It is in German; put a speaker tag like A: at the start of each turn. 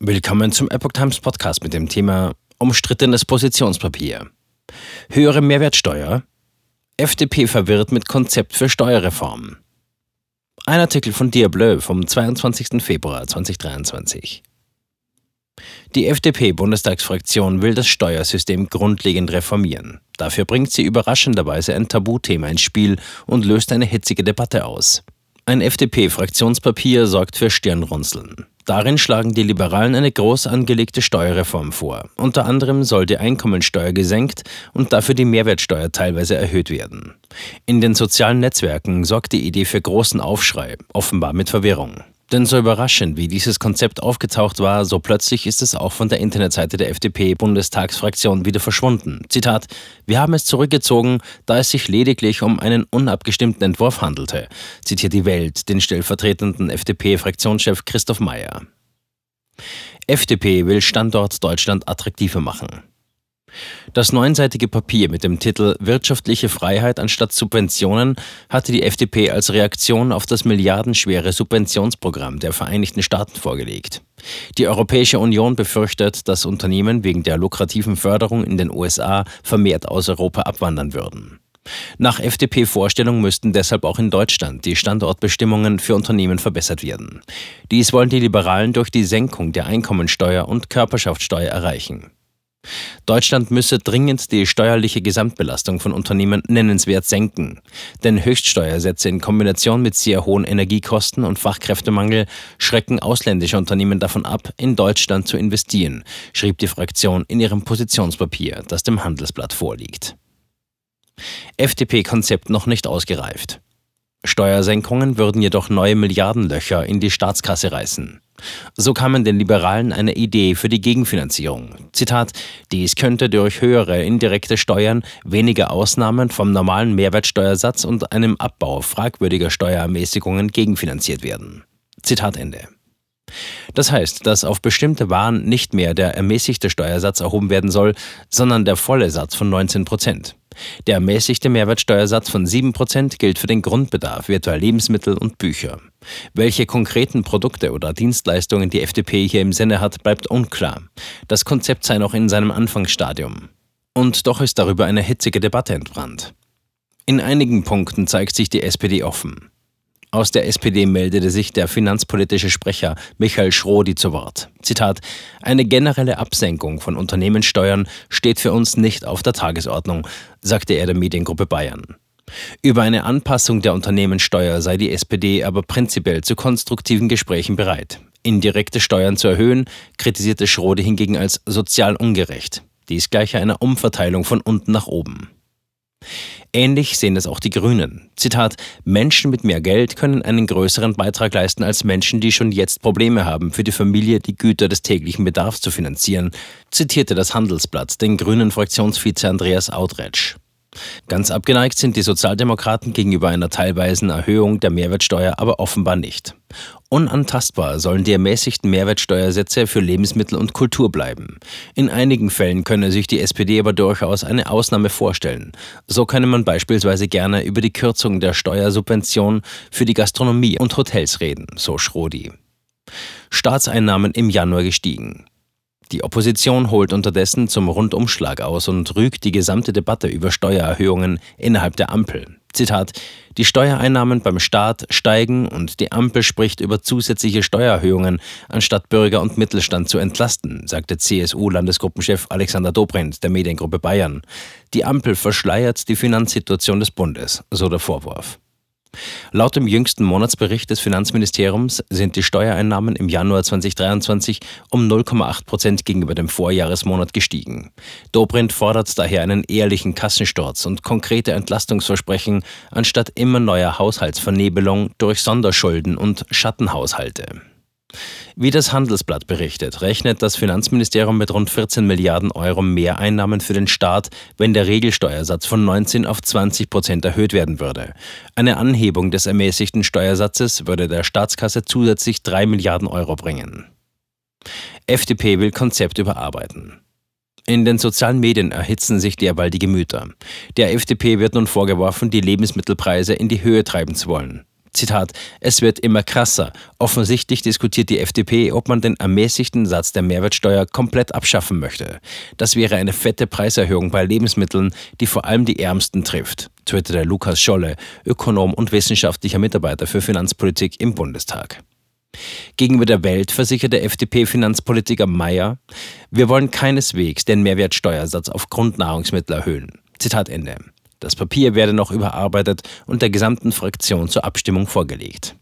A: Willkommen zum Epoch Times Podcast mit dem Thema Umstrittenes Positionspapier. Höhere Mehrwertsteuer? FDP verwirrt mit Konzept für Steuerreform. Ein Artikel von Diableu vom 22. Februar 2023. Die FDP-Bundestagsfraktion will das Steuersystem grundlegend reformieren. Dafür bringt sie überraschenderweise ein Tabuthema ins Spiel und löst eine hitzige Debatte aus. Ein FDP-Fraktionspapier sorgt für Stirnrunzeln. Darin schlagen die Liberalen eine groß angelegte Steuerreform vor. Unter anderem soll die Einkommensteuer gesenkt und dafür die Mehrwertsteuer teilweise erhöht werden. In den sozialen Netzwerken sorgt die Idee für großen Aufschrei, offenbar mit Verwirrung. Denn so überraschend wie dieses Konzept aufgetaucht war, so plötzlich ist es auch von der Internetseite der FDP-Bundestagsfraktion wieder verschwunden. Zitat: Wir haben es zurückgezogen, da es sich lediglich um einen unabgestimmten Entwurf handelte, zitiert die Welt den stellvertretenden FDP-Fraktionschef Christoph Mayer. FDP will Standort Deutschland attraktiver machen. Das neunseitige Papier mit dem Titel Wirtschaftliche Freiheit anstatt Subventionen hatte die FDP als Reaktion auf das milliardenschwere Subventionsprogramm der Vereinigten Staaten vorgelegt. Die Europäische Union befürchtet, dass Unternehmen wegen der lukrativen Förderung in den USA vermehrt aus Europa abwandern würden. Nach FDP-Vorstellung müssten deshalb auch in Deutschland die Standortbestimmungen für Unternehmen verbessert werden. Dies wollen die Liberalen durch die Senkung der Einkommensteuer und Körperschaftssteuer erreichen. Deutschland müsse dringend die steuerliche Gesamtbelastung von Unternehmen nennenswert senken. Denn Höchststeuersätze in Kombination mit sehr hohen Energiekosten und Fachkräftemangel schrecken ausländische Unternehmen davon ab, in Deutschland zu investieren, schrieb die Fraktion in ihrem Positionspapier, das dem Handelsblatt vorliegt. FDP-Konzept noch nicht ausgereift. Steuersenkungen würden jedoch neue Milliardenlöcher in die Staatskasse reißen. So kamen den Liberalen eine Idee für die Gegenfinanzierung. Zitat: Dies könnte durch höhere indirekte Steuern, weniger Ausnahmen vom normalen Mehrwertsteuersatz und einem Abbau fragwürdiger Steuerermäßigungen gegenfinanziert werden. Zitat Ende. Das heißt, dass auf bestimmte Waren nicht mehr der ermäßigte Steuersatz erhoben werden soll, sondern der volle Satz von 19 Prozent. Der ermäßigte Mehrwertsteuersatz von 7% gilt für den Grundbedarf, wie etwa Lebensmittel und Bücher. Welche konkreten Produkte oder Dienstleistungen die FDP hier im Sinne hat, bleibt unklar. Das Konzept sei noch in seinem Anfangsstadium. Und doch ist darüber eine hitzige Debatte entbrannt. In einigen Punkten zeigt sich die SPD offen. Aus der SPD meldete sich der finanzpolitische Sprecher Michael Schrodi zu Wort. Zitat: Eine generelle Absenkung von Unternehmenssteuern steht für uns nicht auf der Tagesordnung, sagte er der Mediengruppe Bayern. Über eine Anpassung der Unternehmenssteuer sei die SPD aber prinzipiell zu konstruktiven Gesprächen bereit. Indirekte Steuern zu erhöhen, kritisierte Schrode hingegen als sozial ungerecht. Dies gleiche einer Umverteilung von unten nach oben. Ähnlich sehen es auch die Grünen. Zitat: Menschen mit mehr Geld können einen größeren Beitrag leisten als Menschen, die schon jetzt Probleme haben, für die Familie die Güter des täglichen Bedarfs zu finanzieren, zitierte das Handelsblatt den grünen Fraktionsvize Andreas Outretsch. Ganz abgeneigt sind die Sozialdemokraten gegenüber einer teilweisen Erhöhung der Mehrwertsteuer aber offenbar nicht. Unantastbar sollen die ermäßigten Mehrwertsteuersätze für Lebensmittel und Kultur bleiben. In einigen Fällen könne sich die SPD aber durchaus eine Ausnahme vorstellen. So könne man beispielsweise gerne über die Kürzung der Steuersubvention für die Gastronomie und Hotels reden, so Schrodi. Staatseinnahmen im Januar gestiegen. Die Opposition holt unterdessen zum Rundumschlag aus und rügt die gesamte Debatte über Steuererhöhungen innerhalb der Ampel. Zitat: Die Steuereinnahmen beim Staat steigen und die Ampel spricht über zusätzliche Steuererhöhungen, anstatt Bürger und Mittelstand zu entlasten, sagte CSU-Landesgruppenchef Alexander Dobrindt der Mediengruppe Bayern. Die Ampel verschleiert die Finanzsituation des Bundes, so der Vorwurf. Laut dem jüngsten Monatsbericht des Finanzministeriums sind die Steuereinnahmen im Januar 2023 um 0,8 Prozent gegenüber dem Vorjahresmonat gestiegen. Dobrindt fordert daher einen ehrlichen Kassensturz und konkrete Entlastungsversprechen anstatt immer neuer Haushaltsvernebelung durch Sonderschulden und Schattenhaushalte. Wie das Handelsblatt berichtet, rechnet das Finanzministerium mit rund 14 Milliarden Euro Mehreinnahmen für den Staat, wenn der Regelsteuersatz von 19 auf 20 Prozent erhöht werden würde. Eine Anhebung des ermäßigten Steuersatzes würde der Staatskasse zusätzlich 3 Milliarden Euro bringen. FDP will Konzept überarbeiten. In den sozialen Medien erhitzen sich derweil die Gemüter. Der FDP wird nun vorgeworfen, die Lebensmittelpreise in die Höhe treiben zu wollen. Zitat, es wird immer krasser. Offensichtlich diskutiert die FDP, ob man den ermäßigten Satz der Mehrwertsteuer komplett abschaffen möchte. Das wäre eine fette Preiserhöhung bei Lebensmitteln, die vor allem die Ärmsten trifft, twitterte Lukas Scholle, Ökonom und wissenschaftlicher Mitarbeiter für Finanzpolitik im Bundestag. Gegenüber der Welt versicherte FDP-Finanzpolitiker Mayer, wir wollen keineswegs den Mehrwertsteuersatz auf Grundnahrungsmittel erhöhen. Zitat Ende. Das Papier werde noch überarbeitet und der gesamten Fraktion zur Abstimmung vorgelegt.